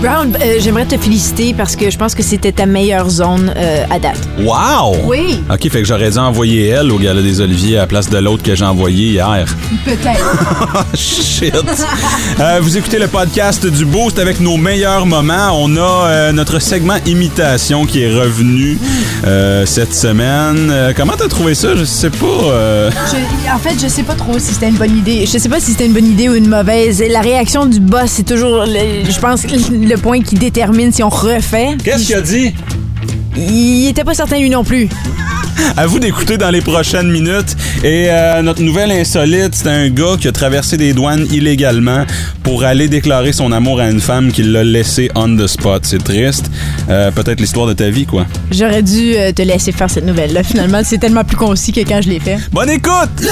Brown, euh, j'aimerais te féliciter parce que je pense que c'était ta meilleure zone euh, à date. Wow! Oui. OK, fait que j'aurais dû envoyer elle au Gala des Oliviers à la place de l'autre que j'ai envoyé hier. Peut-être. Shit! Euh, vous écoutez le podcast du Boost avec nos meilleurs moments. On a notre segment imitation qui est revenu cette semaine. Comment t'as trouvé ça? Je sais pas. Je- en fait, je sais pas trop si c'était une bonne idée. Je sais pas si c'était une bonne idée ou une mauvaise. La réaction du boss, c'est toujours, je pense, le point qui détermine si on refait. Qu'est-ce qu'il a dit? Il était pas certain lui non plus. À vous d'écouter dans les prochaines minutes. Et euh, notre nouvelle insolite, c'est un gars qui a traversé des douanes illégalement pour aller déclarer son amour à une femme qui l'a laissé on the spot. C'est triste. Euh, Peut-être l'histoire de ta vie, quoi. J'aurais dû euh, te laisser faire cette nouvelle-là. Finalement, c'est tellement plus concis que quand je l'ai fait. Bonne écoute!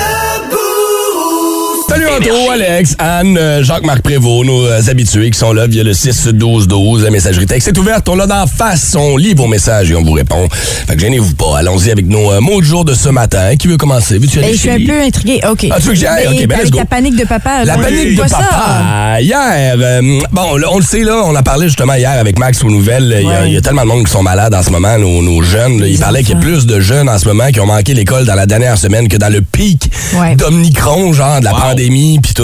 Salut Anto, Alex, Anne, euh, Jacques-Marc Prévost, nos euh, habitués qui sont là via le 6-12-12, la messagerie texte est ouverte, on l'a d'en face, on lit vos messages et on vous répond. Fait que gênez-vous pas, allons-y avec nos euh, mots du jour de ce matin. Qui veut commencer? Veux-tu aller Ben, je suis un peu intriguée. OK. Ah, tu veux que j'y aille? Mais OK, ben, avec let's go. ta panique de papa. La panique de pas ça. papa. Hier, euh, bon, là, on le sait, là, on a parlé justement hier avec Max aux nouvelles. Il y a- Ouais. il y, a tellement de monde qui sont malades en ce moment, nos, nos jeunes. là. Il parlait qu'il y a plus de jeunes en ce moment qui ont manqué l'école dans la dernière semaine que dans le pic Ouais. d'Omicron, genre de la Wow. pandémie, puis tout.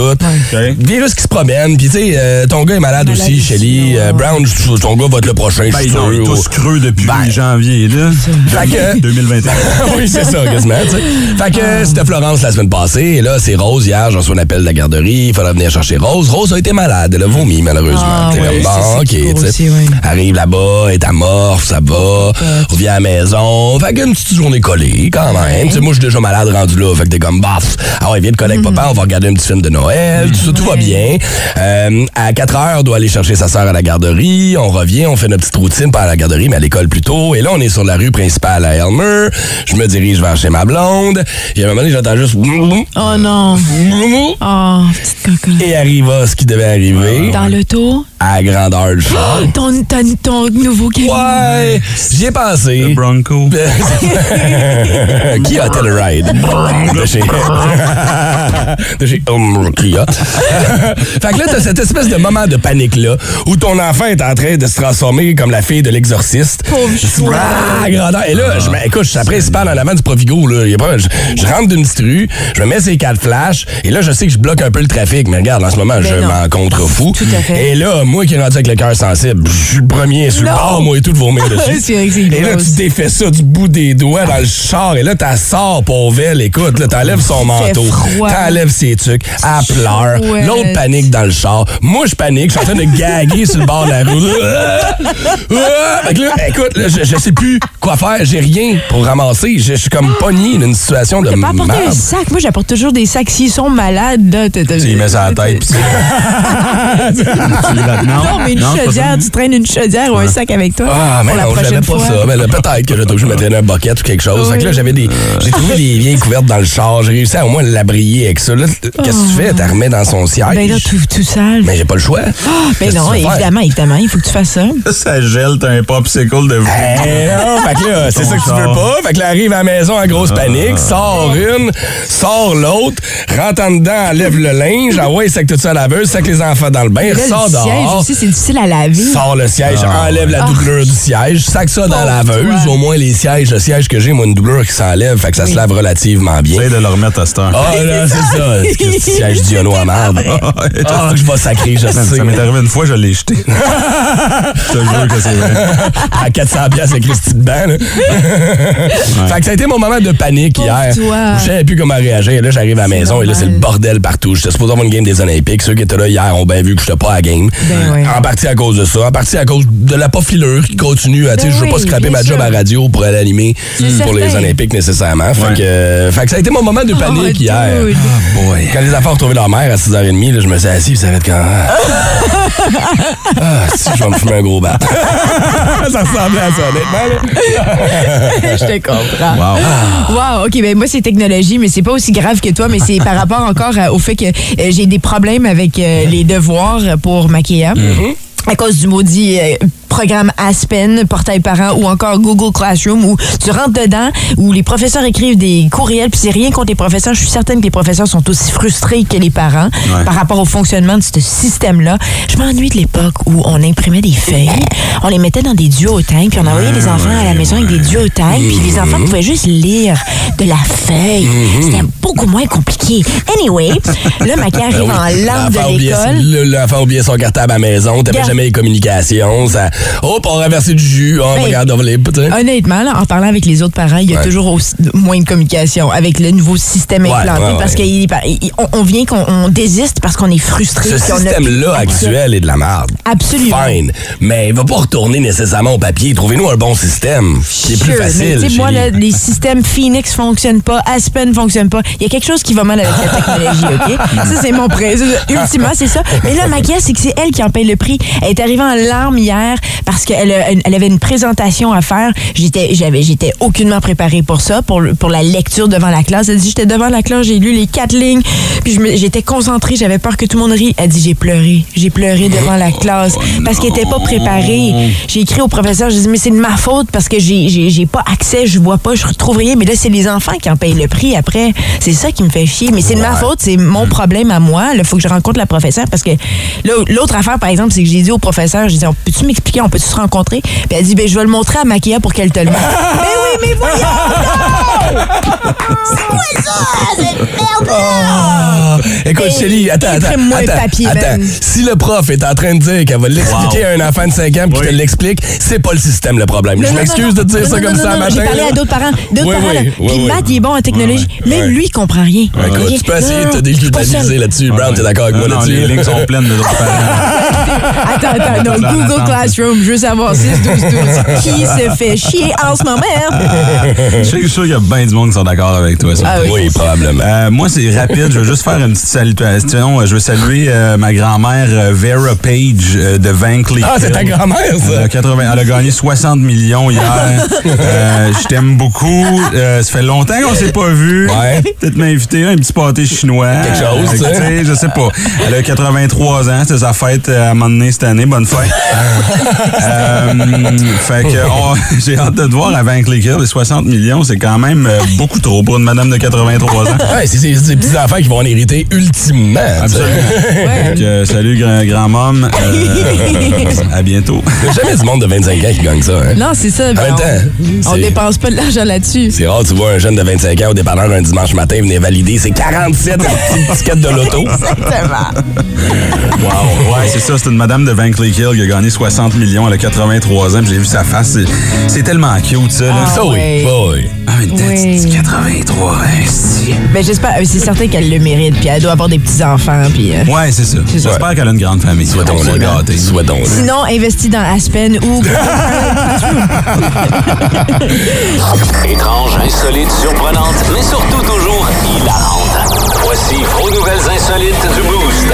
Virus qui se promène, puis tu sais, euh, ton gars est malade, Malade aussi, Shelly. ouais. Euh, Brown, je- ton gars va être le prochain, je Ben, suis sûr. il est tous creux depuis Ben. janvier, là. Fait que- 2021. oui, c'est ça, quasiment. tu sais. Fait que c'était Florence la semaine passée, et là, c'est Rose hier, j'en reçois un appel de la garderie, il fallait venir chercher Rose. Rose a été malade, elle a vomi, malheureusement. Ah, ouais, bon, ok, tu sais. ouais. Arrive là-bas, est amorphe, ça va, revient à la maison. Fait qu'une petite journée collée, quand même. Tu sais, moi, je suis déjà malade rendu là, fait que t'es comme, baf, ah ouais, viens de coller avec papa, on va regarder un petit film de Noël, tout ça, tout va bien. Euh, à 4 heures, on doit aller chercher sa sœur à la garderie. On revient, on fait notre petite routine, pas à la garderie, mais à l'école plus tôt. Et là, on est sur la rue principale à Elmer. Je me dirige vers chez ma blonde. Et à un moment donné, j'entends juste... Oh non. Oh, petite cocotte. Et arriva ce qui devait arriver Dans l'auto, à grandeur du char. ton, ton, ton nouveau camion. Ouais, j'y ai pensé. Le Bronco. Qui a Telluride? De chez... de chez Hum, Kia. fait que là, t'as cette espèce de moment de panique-là où ton enfant est en train de se transformer comme la fille de l'exorciste. Pauvre. Ah, grandeur. Et là, je, me- écoute, je suis la principale en avant du Provigo. Là. Il y a pas- je, je rentre d'une petite rue, je me mets ces quatre flashs, et là, je sais que je bloque un peu le trafic, mais regarde, en ce moment, je Ben m'en contrefous. Tout à fait. Et là, moi qui est rendu avec le cœur sensible, je suis le premier sur le bord, moi, et tout de vomir dessus. Et là, tu défais ça du bout des doigts dans le char, et là, t'as sort, pauvre elle, écoute, là, t'enlèves son manteau, t'enlèves ses trucs, elle pleure, l'autre panique dans le char, moi, je panique, je suis en train de gaguer sur le bord de la route. Ah! Fait que là, écoute, là, je, je sais plus quoi faire, j'ai rien pour ramasser, je, je suis comme pogné dans une situation de T'as pas apporté un sac? Moi, j'apporte toujours des sacs. S'ils sont malades, là, t'as- Tu mets ça à la tête, pis tu tu Non, mais une chaudière, tu traînes une chaudière ou un sac avec toi. Ah, mais pour la non, j'avais prochaine pas fois. ça. Mais peut-être que j'étais obligé de mettre un bucket ou quelque chose. Fait que là, j'avais des. J'ai trouvé des vieilles couvertes dans le char. J'ai réussi à au moins l'abrier avec ça. Là, qu'est-ce que tu fais? T'as remis dans son siège? Ben là, tout, tout sale. Mais j'ai pas le choix. Ben non, que tu vas faire? évidemment, évidemment, il faut que tu fasses ça. Ça gèle, t'as un popsicle de vous. Non, fait que là, c'est ça que tu veux pas. Fait que là, arrive à la maison en grosse panique, sort une, sort l'autre, rentre en dedans, enlève le linge, ah ouais, sac tout ça à la laveuse, sac les enfants dans le bain, ressort dehors. Aussi, c'est difficile à laver. Sort le siège, enlève la doublure du siège, sac ça dans la laveuse. toi. Au moins, les sièges, le siège que j'ai, moi, une doublure qui s'enlève, fait que ça se lave relativement bien. Essaye de le remettre à cette heure. Ah, là, c'est ça. Ce petit siège Diono à marde. Ah, que je vais sacrer, je sais. ça m'est arrivé une fois, je l'ai jeté. je te jure que c'est vrai. à 400 pièces avec Christy dedans. Là. Fait que ça a été mon moment de panique Pauvre hier. toi. Je savais plus comment réagir. Là, j'arrive à la maison et là, c'est le bordel partout. J'étais supposé avoir une game des Olympiques. Ceux qui étaient là hier ont bien vu que j'étais pas à la game. Ben ouais. En partie à cause de ça. En partie à cause de la pas filure qui continue. à, tu sais, Ben je veux pas scraper ma job sûr. à radio pour aller animer C'est pour les. Olympiques nécessairement. Fait, Ouais. que, euh, fait que ça a été mon moment de panique Oh, hier. dude. Boy. Quand les enfants ont retrouvé leur mère à 6h30, là, je me suis assis, puis ça va être quand. Ah, si, je vais me fumer un gros bat. ça ressemblait à ça, honnêtement. Je te comprends. Wow. Wow, OK, ben moi c'est technologie, mais c'est pas aussi grave que toi, mais c'est par rapport encore à- au fait que euh, j'ai des problèmes avec euh, les devoirs pour Maquilla. À cause du maudit euh, programme Aspen, Portail Parents ou encore Google Classroom où tu rentres dedans, où les professeurs écrivent des courriels, puis c'est rien contre les professeurs. Je suis certaine que les professeurs sont aussi frustrés que les parents Ouais. par rapport au fonctionnement de ce système-là. Je m'ennuie de l'époque où on imprimait des feuilles, on les mettait dans des duotangs, puis on envoyait les enfants à la maison avec des duotangs, puis les enfants pouvaient juste lire de la feuille. C'était beaucoup moins compliqué. Anyway, là, ma arrive en larmes L'enfant de l'école. le- L'enfant oubliait son cartable à la maison, t'avais jamais les communications. Ça, hop, on renversait du jus, on Ben, regarde, on va les. tu sais. Honnêtement, là, en parlant avec les autres parents, il y a Ouais. toujours aussi- moins de communication avec le nouveau système Ouais, implanté ouais, parce qu'on on vient qu'on on désiste parce qu'on est frustré. Ce a système-là actuel est de la merde. Absolument. Fine. Mais il va pas retourner nécessairement au papier. Trouvez-nous un bon système qui est plus facile. Mais moi, là, les systèmes Phoenix fonctionnent pas, Aspen fonctionne pas. Il y a quelque chose qui va mal avec la technologie, OK? Ça, c'est mon prêt. Ultimement, c'est ça. Mais là, ma c'est que c'est elle qui en paye le prix. Elle est arrivée en larmes hier parce qu'elle a- elle avait une présentation à faire. J'étais, j'avais, j'étais aucunement préparée pour ça, pour, pour la lecture devant la classe. Elle dit, j'étais devant la classe, j'ai lu les quatre lignes, puis j'étais concentrée, j'avais peur que tout le monde rie. Elle dit, j'ai pleuré. J'ai pleuré devant la classe parce qu'elle était pas préparée. J'ai écrit au professeur, j'ai dit, mais c'est de ma faute parce que j'ai, j'ai, j'ai pas accès, je vois pas, je retrouve rien. Mais là, c'est les enfants qui en payent le prix après. C'est ça qui me fait chier. Mais c'est de ma faute, c'est mon problème à moi. Il faut que je rencontre la professeure parce que l'autre affaire, par exemple, c'est que j'ai dit au professeur, j'ai dit, peux-tu m'expliquer, on peut-tu se rencontrer? Puis elle dit, ben, je vais le montrer à Maquia pour qu'elle te le montre. mais oui, mais voyons! C'est quoi ça, cette merde-là? Écoute, Chélie, attends, attends. imprime-moi un attends, papier, attends. Ben. Si le prof est en train de dire qu'elle va l'expliquer à un enfant de 5 ans puis qu'il te l'explique, c'est pas le système le problème. Non, Je non, m'excuse non, de dire non, ça non, comme non, ça non, un non, matin. J'ai parlé là. à d'autres parents. D'autres Oui, parents. oui, là. oui, Puis oui. Matt, il est bon en technologie. Mais Ouais. lui, il comprend rien. Ouais, écoute, Ok? tu peux essayer de te Non, déculpabiliser pas là-dessus. Brown, t'es d'accord avec moi Non, non, les là-dessus? lignes sont pleines de d'autres parents. Attends, attends, non, Dans Google. Classroom, je veux savoir 6, 12, 12. Qui se fait chier en ce moment? Je suis sûr qu'il y a bien du monde qui sont d'accord avec toi. ça. Ah oui. Oui, probablement. Euh, moi, c'est rapide. Je veux juste faire une petite salutation. Je veux saluer euh, ma grand-mère euh, Vera Page euh, de Van Cleef. Ah, c'est ta grand-mère, Elle ça? a, 80 elle a gagné 60 millions hier. Euh, je t'aime beaucoup. Euh, ça fait longtemps qu'on s'est pas vu. Ouais. Peut-être m'inviter à un petit pâté chinois. Quelque chose, Euh, tu sais. Je sais pas. Elle a 83 ans. C'est sa fête euh, à un cette année. Bonne fête. Euh, fait que j'ai hâte de te voir à Van Cleef. Les 60 millions, c'est quand même euh, beaucoup trop pour une madame de 83 ans. Ouais, c'est des petits enfants qui vont en hériter ultimement. Absolument. Fait que, euh, salut, grand- grand-mom. Euh, à bientôt. Il y a jamais du monde de 25 ans qui gagne ça. Hein? Non, c'est ça. En même temps, on, dépense pas de l'argent là-dessus. C'est rare, tu vois un jeune de 25 ans au dépanneur un dimanche matin venir valider ses 47 petites tickets de loto. Exactement. Wow. Ouais, c'est ça. Une madame de Van Hill qui a gagné 60 millions. Elle a 83 ans. puis J'ai vu sa face. C'est- tellement cute, ça. Là. Ah, Ça, oui. oui. Ah, une tête Oui. de 83 ans. si. Ben, j'espère, euh, c'est certain qu'elle le mérite, puis elle doit avoir des petits-enfants, puis... euh, Ouais, c'est ça. J'espère qu'elle a une grande famille. Souhaitons-le. Gâter. Souhaitons-le. Sinon, investis dans Aspen ou... Étrange, insolite, surprenante, mais surtout toujours hilarante. Voici vos nouvelles insolites du Boost.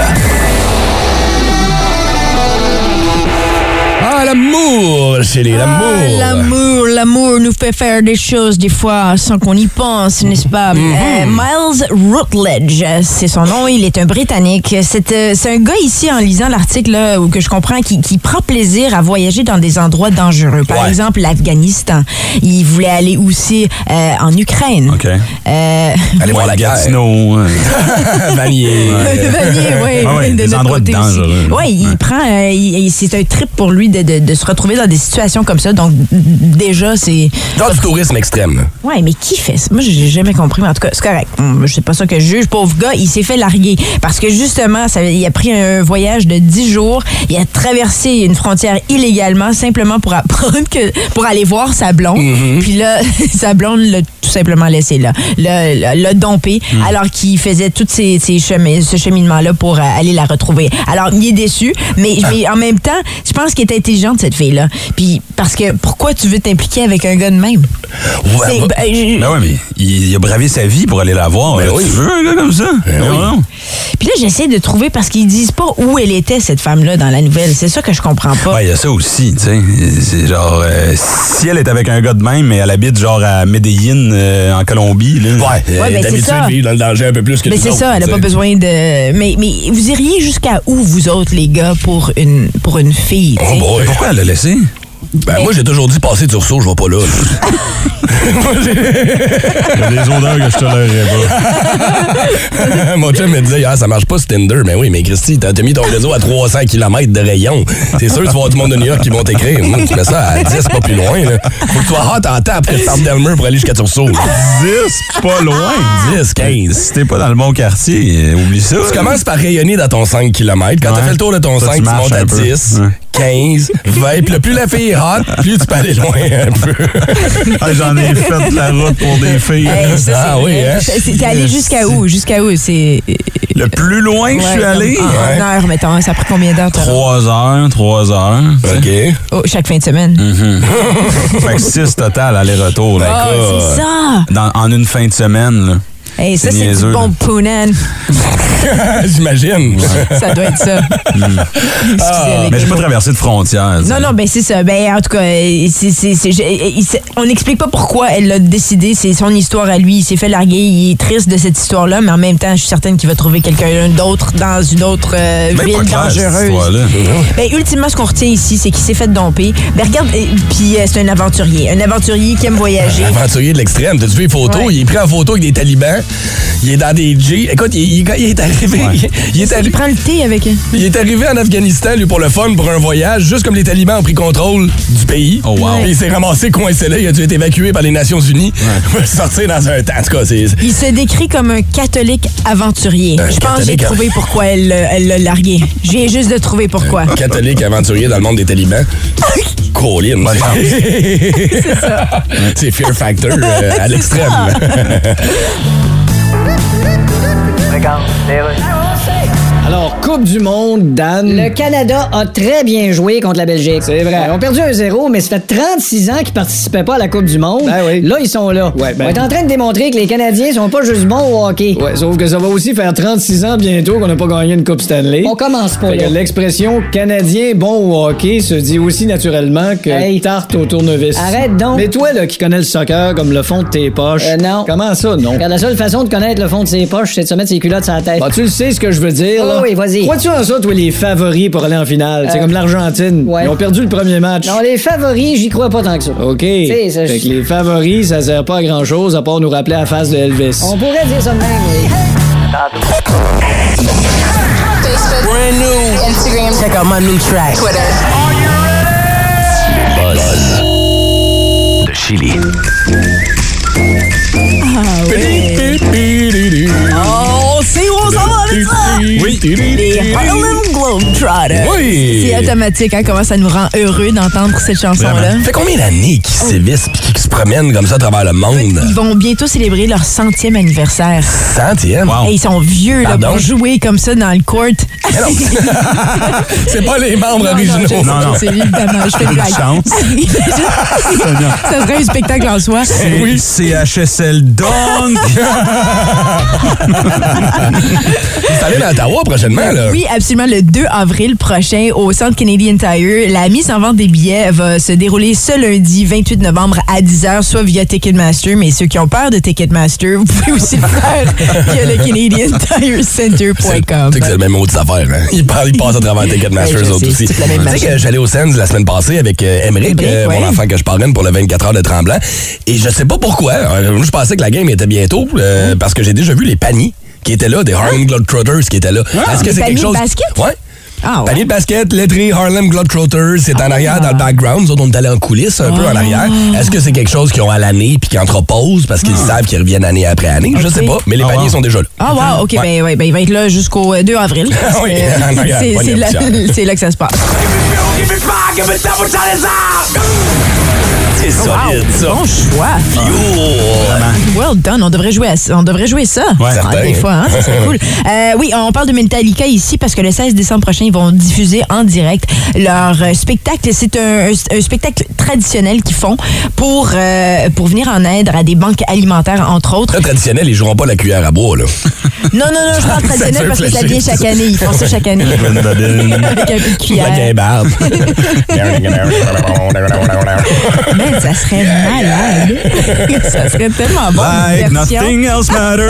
L'amour, chérie, l'amour. Ah, l'amour, l'amour nous fait faire des choses des fois sans qu'on y pense, n'est-ce pas? Mhm. Euh, Miles Rutledge, c'est son nom, il est un Britannique. C'est euh, c'est un gars ici, en lisant l'article, là, où que je comprends, qui, qui prend plaisir à voyager dans des endroits dangereux. Par Ouais. exemple, l'Afghanistan. Il voulait aller aussi euh, en Ukraine. OK. Euh, Allez voir la. Gatineau. euh, Vanier. Vanier, ouais, Ah ouais, ouais, de des endroits côté dangereux. Ouais, il prend, euh, c'est un trip pour lui de, de- de se retrouver dans des situations comme ça. Donc déjà, c'est, Genre du tourisme extrême. ouais, mais qui fait ça? Moi, j'ai jamais compris, mais en tout cas, c'est correct. Hum, C'est pas ça que je juge. Pauvre gars, il s'est fait larguer parce que justement, ça, il a pris un voyage de 10 jours. Il a traversé une frontière illégalement simplement pour apprendre que pour aller voir sa blonde. Puis là, sa blonde l'a tout simplement laissé là, l'a, dompé alors qu'il faisait tous ces, ces chemins, ce cheminement-là pour euh, aller la retrouver. Alors, il est déçu, mais, mais en même temps, je pense qu'elle est intelligente, cette fille-là. Puis, parce que pourquoi tu veux t'impliquer avec un gars de même? Ouais, bah- ben, je- Ben ouais, mais il, il a bravé sa vie pour aller la voir. Ben Là, oui. Tu veux un gars comme ça? Ben oui. Non. Puis là, j'essaie de trouver parce qu'ils disent pas où elle était, cette femme-là, dans la nouvelle. C'est ça que je comprends pas. Ouais, il y a ça aussi, tu sais. C'est genre, euh, si elle est avec un gars de même, mais elle habite genre à Medellin, euh, en Colombie, là. Ouais, elle ben, de vivre dans le danger un peu plus que Mais c'est ça, elle a pas besoin de. Mais, mais vous iriez jusqu'à où, vous autres, les gars, pour une, pour une fille? Oh boy. Pourquoi elle l'a laissé? Ben, moi, j'ai toujours dit passer Tursault, je vais pas là. Il y a des odeurs que je tolérerais pas. Mon chum me disait, ah, ça marche pas ce Tinder. Mais oui, mais Christy, t'as mis ton réseau à 300 km de rayon. C'est sûr que tu vas avoir du monde de New York qui vont t'écrire. Hum, tu mets ça à 10, pas plus loin. Là. Faut que tu sois hot en temps après que tu partes d'Elmer pour aller jusqu'à Tursault. 10, pas loin. 10, 15. Si t'es pas dans le bon quartier, oublie ça. Tu commences par rayonner dans ton 5 km. Quand t'as fait le tour de ton Ça, 5, tu montes à un peu. 10, Ouais. 15, 20. Puis plus la fille est hot, plus tu peux aller loin un peu. Ah, J'en ai fait de la route pour des filles. Hey, ça, Ah oui, hein? C'est- T'es allé jusqu'à où? Jusqu'à où? C'est. Le plus loin que je suis allé, en une heure, mettons. Ça a pris combien d'heures? toi? 3 heures, 3 heures. OK. Oh, chaque fin de semaine. fait que 6 total, aller-retour. là. Ah, c'est ça! Dans- en une fin de semaine. Là. Hey, ça, C'est du bon là. J'imagine. Ça doit être ça. Excusez avec Mais j'ai pas traversé de frontières. Non, non, ben c'est ça. Ben, en tout cas, euh, c'est- c'est- c'est- je- euh, il on n'explique pas pourquoi elle l'a décidé. C'est son histoire à lui. Il s'est fait larguer. Il est triste de cette histoire-là, mais en même temps, je suis certaine qu'il va trouver quelqu'un d'autre dans une autre euh, Même pas ville clair, cette dangereuse. histoire-là. Ben, ultimement, ce qu'on retient ici, c'est qu'il s'est fait domper. Ben, regarde, puis euh, c'est un aventurier. Un aventurier qui aime voyager. Aventurier de l'extrême. T'as-tu vu les photos? Ouais. Il est pris en photo avec des talibans. Il est dans des G. Écoute, il, il- il est arrivé. Il, est Il arri- prend le thé avec. il est arrivé en Afghanistan, lui, pour le fun, pour un voyage, juste comme les talibans ont pris contrôle du pays. Oh, wow. Et Il s'est ramassé coincé là. Il a dû être évacué par les Nations Unies. pour sortir dans un temps. En tout cas, c'est. Il se décrit comme un catholique aventurier. Un Je pense que j'ai trouvé pourquoi elle l'a largué. Je viens juste de trouver pourquoi. catholique aventurier dans le monde des talibans. Colin. C'est Fear Factor euh, à l'extrême. Senegal, Nederland. Alors, Coupe du Monde, Dan. Le Canada a très bien joué contre la Belgique. C'est vrai. Ils ont perdu un 0 mais ça fait 36 ans qu'ils participaient pas à la Coupe du Monde. Ben oui. Là, ils sont là. Ouais, ben- On est en train de démontrer que les Canadiens sont pas juste bons au hockey. Ouais, sauf que ça va aussi faire 36 ans bientôt qu'on n'a pas gagné une Coupe Stanley. On commence pas Fait que là. l'expression Canadien bon au hockey se dit aussi naturellement que Hey. tarte au tournevis. Arrête donc. Mais toi, là, qui connais le soccer comme le fond de tes poches. Euh, non. Comment ça, non? Regarde, la seule façon de connaître le fond de ses poches, c'est de se mettre ses culottes sur la tête. Bah, tu le sais ce que je veux dire, là. Oh oui, vas-y. Crois-tu en ça, toi, les favoris pour aller en finale? C'est Euh, comme l'Argentine. ouais. Ils ont perdu le premier match. Non, les favoris, j'y crois pas tant que ça. OK. ça- Fait que les favoris, ça sert pas à grand-chose à part nous rappeler la face de Elvis. On pourrait dire ça de même. Brand new. Instagram. Check out my new track. Twitter. De Chili. Les Harlem Globetrotters. Oui. C'est automatique, hein, comment ça nous rend heureux d'entendre cette chanson-là. Ça fait combien d'années qu'ils sévissent et qu'ils se promènent comme ça à travers le monde? Ils vont bientôt célébrer leur centième anniversaire. Centième? Et ils sont vieux là, pour jouer comme ça dans le court. C'est pas les membres Non, originaux. Non, non. C'est évidemment, je fais des blagues. chance. ça serait un spectacle en soi. Oui. CHSL donc. Vous allez dans Ottawa prochainement, là. Oui, absolument. Le 2 avril prochain, au Centre Canadian Tire, la mise en vente des billets va se dérouler ce lundi 28 novembre à 10h, soit via Ticketmaster. Mais ceux qui ont peur de Ticketmaster, vous pouvez aussi le faire via le CanadianTireCenter.com. Tu sais que c'est le même mot de affaire. Hein? Ils, parlent, ils passent à travers Ticketmaster, eux autres aussi. Tu sais que j'allais au Sands la semaine passée avec euh, Emmerich, Emmerich, euh, mon enfant que je parraine pour le 24 heures de Tremblant. Et je sais pas pourquoi. euh, moi, je pensais que la game était bientôt euh, parce que j'ai déjà vu les paniers qui étaient là, des Harlem Globetrotters qui étaient là. Est-ce que c'est quelque chose... basket? Ouais. Ah, ouais. Panier de basket, lettré Harlem Globetrotters, c'est en arrière dans le background. Nous autres, on est allés en coulisses un peu en arrière. Ah. Est-ce que c'est quelque chose qu'ils ont à l'année puis qu'ils entreposent parce qu'ils savent qu'ils reviennent année après année? Je Ok. sais pas, mais les Ah, paniers wow. sont déjà là. Ah, wow, OK, Ouais. ben, ouais, ben, il va être là jusqu'au euh, 2 avril. parce Oui, arrière, c'est- là, là que ça se passe. C'est solide, ça. Bon choix. Well done. On devrait jouer, à, on devrait jouer ça. Ouais. Ah, des fois, hein? Serait cool. Euh, oui, on parle de Metallica ici parce que le 16 décembre prochain, ils vont diffuser en direct leur euh, spectacle. C'est un, un spectacle traditionnel qu'ils font pour, euh, pour venir en aide à des banques alimentaires, entre autres. Traditionnel, ils joueront pas la cuillère à bois, là. Non, non, non, je parle traditionnel parce que ça vient chaque année. Ils font ça chaque année. Avec un peu de cuillère. guimbarde. Ça serait malade. ça serait tellement bon. Like nothing else matters.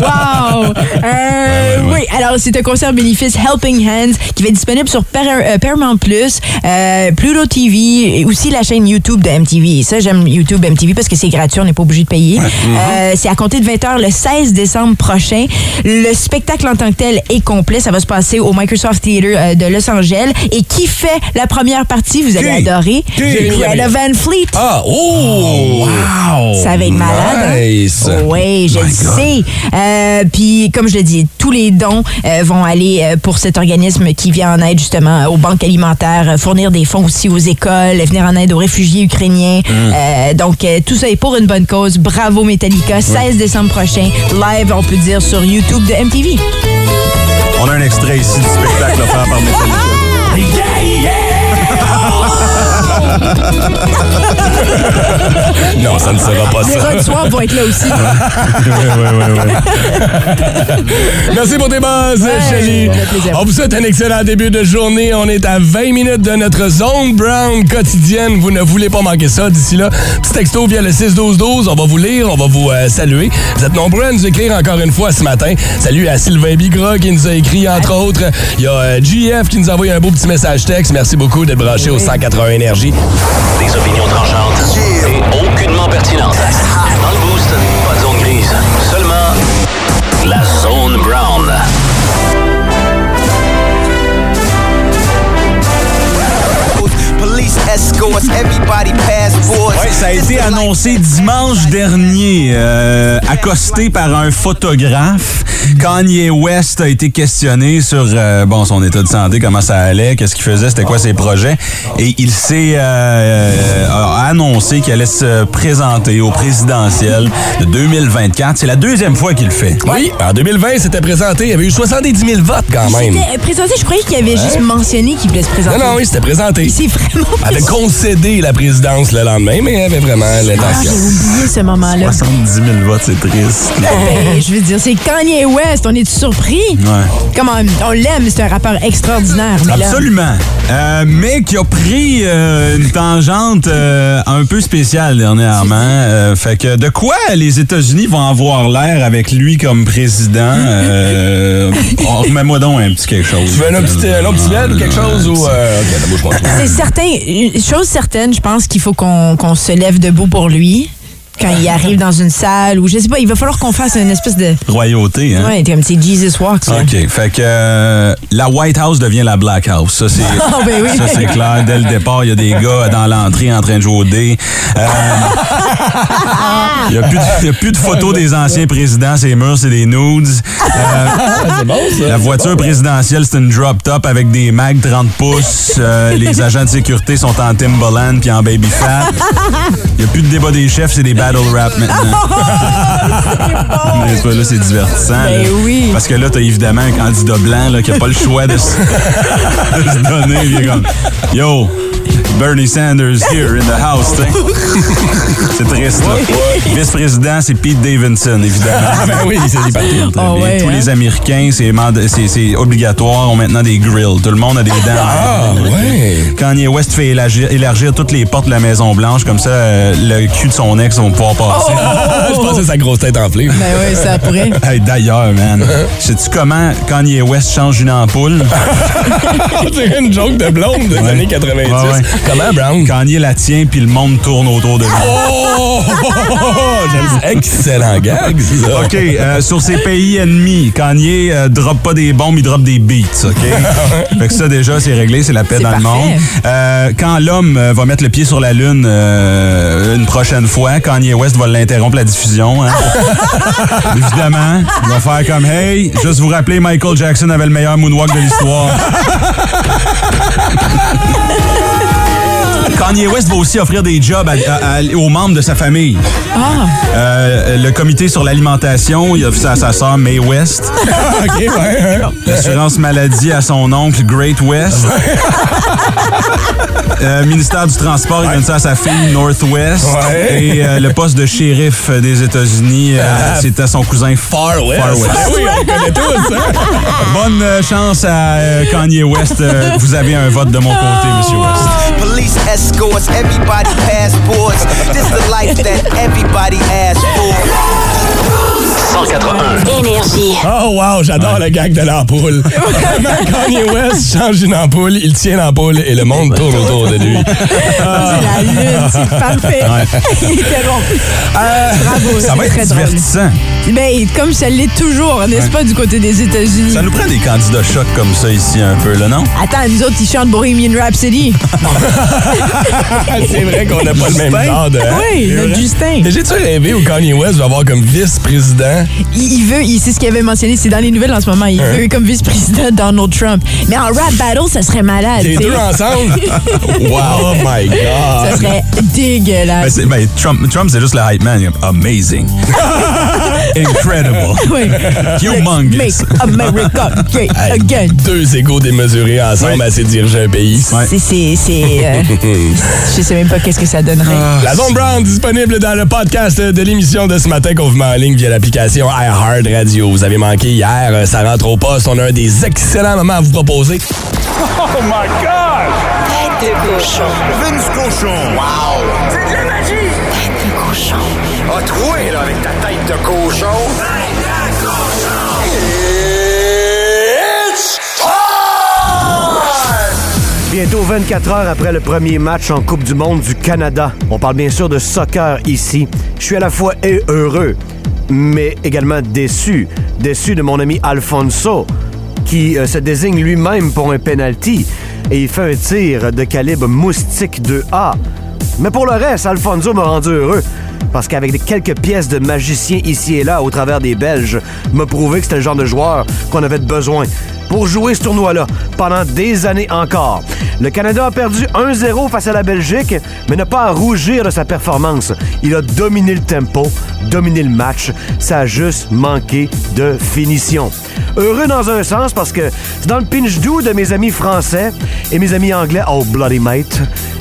wow! Euh, oui, alors c'est un concert bénéfice Helping Hands qui va être disponible sur Par- euh, Paramount Plus, euh, Pluto TV et aussi la chaîne YouTube de MTV. Et ça, j'aime YouTube MTV parce que c'est gratuit, on n'est pas obligé de payer. Euh, c'est à compter de 20h le 16 décembre prochain. Le spectacle en tant que tel est complet. Ça va se passer au Microsoft Theater euh, de Los Angeles. Et qui fait la première partie? Vous allez Qui? adorer. Qui? Greta Van Fleet. Ah, oh! Wow! Ça va être malade. hein? Nice. Oui, je le sais. Euh, Puis, comme je le dis, tous les dons euh, vont aller euh, pour cet organisme qui vient en aide justement aux banques alimentaires, euh, fournir des fonds aussi aux écoles, venir en aide aux réfugiés ukrainiens. Euh, donc, euh, tout ça est pour une bonne cause. Bravo Metallica. 16 décembre prochain, live, on peut dire, sur YouTube de MTV. On a un extrait ici du spectacle offert par Metallica. Non, ça ne sera pas Les ça. Rod Swamp vont être là aussi. Merci pour tes bases, plaisir. On vous souhaite un excellent début de journée. On est à 20 minutes de notre zone brown quotidienne. Vous ne voulez pas manquer ça. D'ici là, petit texto via le 6-12-12. On va vous lire, on va vous euh, saluer. Vous êtes nombreux à nous écrire encore une fois ce matin. Salut à Sylvain Bigra qui nous a écrit, entre autres. Il y a euh, GF qui nous a envoyé un beau petit message texte. Merci beaucoup d'être branché au 180 Énergie. Des opinions tranchantes et aucunement pertinentes. Ouais, ça a été annoncé dimanche dernier, euh, accosté par un photographe. Kanye West a été questionné sur euh, bon son état de santé, comment ça allait, qu'est-ce qu'il faisait, c'était quoi ses projets, et il s'est euh, a annoncé qu'il allait se présenter au présidentiel de 2024. C'est la deuxième fois qu'il le fait. Oui, en 2020, c'était présenté. Il y avait eu 70 000 votes quand même. C'était présenté, je croyais qu'il avait juste mentionné qu'il voulait se présenter. Non, non, oui, c'était présenté. C'est vraiment Elle avait concédé la présidence le lendemain, mais elle avait vraiment Ah, l'intention. j'ai oublié ce moment-là. 70 000 votes, c'est triste. Ben, je veux dire, c'est Kanye West. On est surpris? Ouais. Comment? On l'aime, c'est un rappeur extraordinaire. mais là- Absolument. Euh, mais qui a pris euh, une tangente euh, un peu spéciale dernièrement. Euh, fait que de quoi les États-Unis vont avoir l'air avec lui comme président? Oh, Remets-moi donc un petit quelque chose. Tu veux un autre petit, un petit ou quelque chose? Ou, euh. C'est certain, chose certaine, je pense qu'il faut qu'on qu'on se lève debout pour lui. Quand il arrive dans une salle ou je sais pas, il va falloir qu'on fasse une espèce de. Royauté, hein? Ouais, comme c'est Jesus Walks. là. OK. Fait que euh, la White House devient la Black House. Ça, c'est Ah, ben oui. ça, c'est clair. Dès le départ, il y a des gars dans l'entrée en train de jouer au dé. Euh, Il n'y a, plus de- il y a plus de photos des anciens présidents. Ces murs, c'est des nudes. Euh, c'est bon, ça. La voiture présidentielle, c'est une drop top avec des mags 30 pouces. Euh, les agents de sécurité sont en Timberland puis en baby fat. Il n'y a plus de débat des chefs, c'est des battle rap maintenant. Mais ça, là, c'est divertissant. Ben là. oui. Parce que là, t'as évidemment un candidat blanc là, qui n'a pas le choix de se, de se donner. Il est comme, yo, Bernie Sanders here in the house. c'est triste. là. Vice-président, c'est Pete Davidson, évidemment. ben oui, c'est des Ah bien. ouais, Tous hein? les Américains, c'est mand- c'est- c'est obligatoire, ont maintenant des grills. Tout le monde a des dents. Ah, ouais. Kanye West fait élargir, élargir toutes les portes de la Maison-Blanche, comme ça, euh, le cul de son ex va pouvoir passer. Je pensais sa grosse tête enflée. Ben oui, ça pourrait. Hey, D'ailleurs, man, sais-tu comment Kanye West change une ampoule? c'est une joke de blonde des années 90. Ouais, ouais. Comment, Brown? Kanye la tient, puis le monde tourne autour de lui. Oh! Excellent gag, ça. OK, euh, sur ses pays ennemis, Kanye euh, drop pas des bombes, il drop des beats, OK? fait que ça, déjà, c'est réglé, c'est la paix dans le monde. Euh, quand l'homme euh, va mettre le pied sur la Lune euh, une prochaine fois, Kanye West va l'interrompre la diffusion. hein? Évidemment, il va faire comme « Hey, juste vous rappeler, Michael Jackson avait le meilleur moonwalk de l'histoire. » Kanye West va aussi offrir des jobs à- à- à- aux membres de sa famille. Ah, Euh, le comité sur l'alimentation, il a fait ça à sa sœur May West. OK, ouais. L'assurance maladie à son oncle Great West. Euh, ministère du Transport, il donne ça à sa fille Northwest. Ouais. Et euh, le poste de shérif des États-Unis, euh, c'est à son cousin Far West. Far West. Ah oui, on le connaît tous, hein? Bonne chance à euh, Kanye West. Vous avez un vote de mon côté, Monsieur West. Escorts, everybody passports. This is the life that everybody asks for. 181. Énergie. Oh wow, j'adore le gag de l'ampoule. Kanye West change une ampoule, il tient l'ampoule et le monde tourne autour de lui. c'est la lune, c'est parfait. Il était bon. Bravo, Ça va c'est être très drôle. divertissant. Ben, comme ça l'est toujours, n'est-ce pas, du côté des États-Unis? Ça nous prend des candidats chocs comme ça ici un peu, là, non? Attends, nous autres, ils chantent Bohemian Rhapsody. C'est vrai qu'on n'a pas le même genre de. hein? Oui, notre Justin. J'ai-tu rêvé où Kanye West va avoir comme vice-président? Il, il veut, c'est ce qu'il avait mentionné, c'est dans les nouvelles en ce moment, il veut comme vice-président Donald Trump. Mais en rap battle, ça serait malade. Les deux ensemble? wow, oh my Ça God! serait Ben, dégueulasse. ben, Trump, Trump c'est juste le hype man. Amazing. Incredible. Oui. Humongous. Make America great again. Deux égaux démesurés ensemble à se diriger un pays. C'est, c'est, c'est, euh, je sais même pas qu'est-ce que ça donnerait. La Zone Brown disponible dans le podcast de l'émission de ce matin qu'on vous met en ligne via l'application iHeart Radio. Vous avez manqué hier, euh, ça rentre au poste. On a un des excellents moments à vous proposer. Tête de cochon. Vince Cochon. Wow. C'est de la magie. Tête de cochon. A troué, là, avec ta tête de cochon. Tête de cochon. It's time! Bientôt 24 heures après le premier match en Coupe du Monde du Canada. On parle bien sûr de soccer ici. Je suis à la fois et heureux, mais également déçu. Déçu de mon ami Alfonso, qui euh, se désigne lui-même pour un penalty et il fait un tir de calibre moustique 2A. Mais pour le reste, Alfonso m'a rendu heureux. Parce qu'avec quelques pièces de magicien ici et là au travers des Belges, m'a prouvé que c'était le genre de joueur qu'on avait besoin pour jouer ce tournoi-là pendant des années encore. Le Canada a perdu 1-0 face à la Belgique, mais n'a pas à rougir de sa performance. Il a dominé le tempo, dominé le match. Ça a juste manqué de finition. Heureux dans un sens parce que c'est dans le pinch doux de mes amis français et mes amis anglais, oh bloody mate,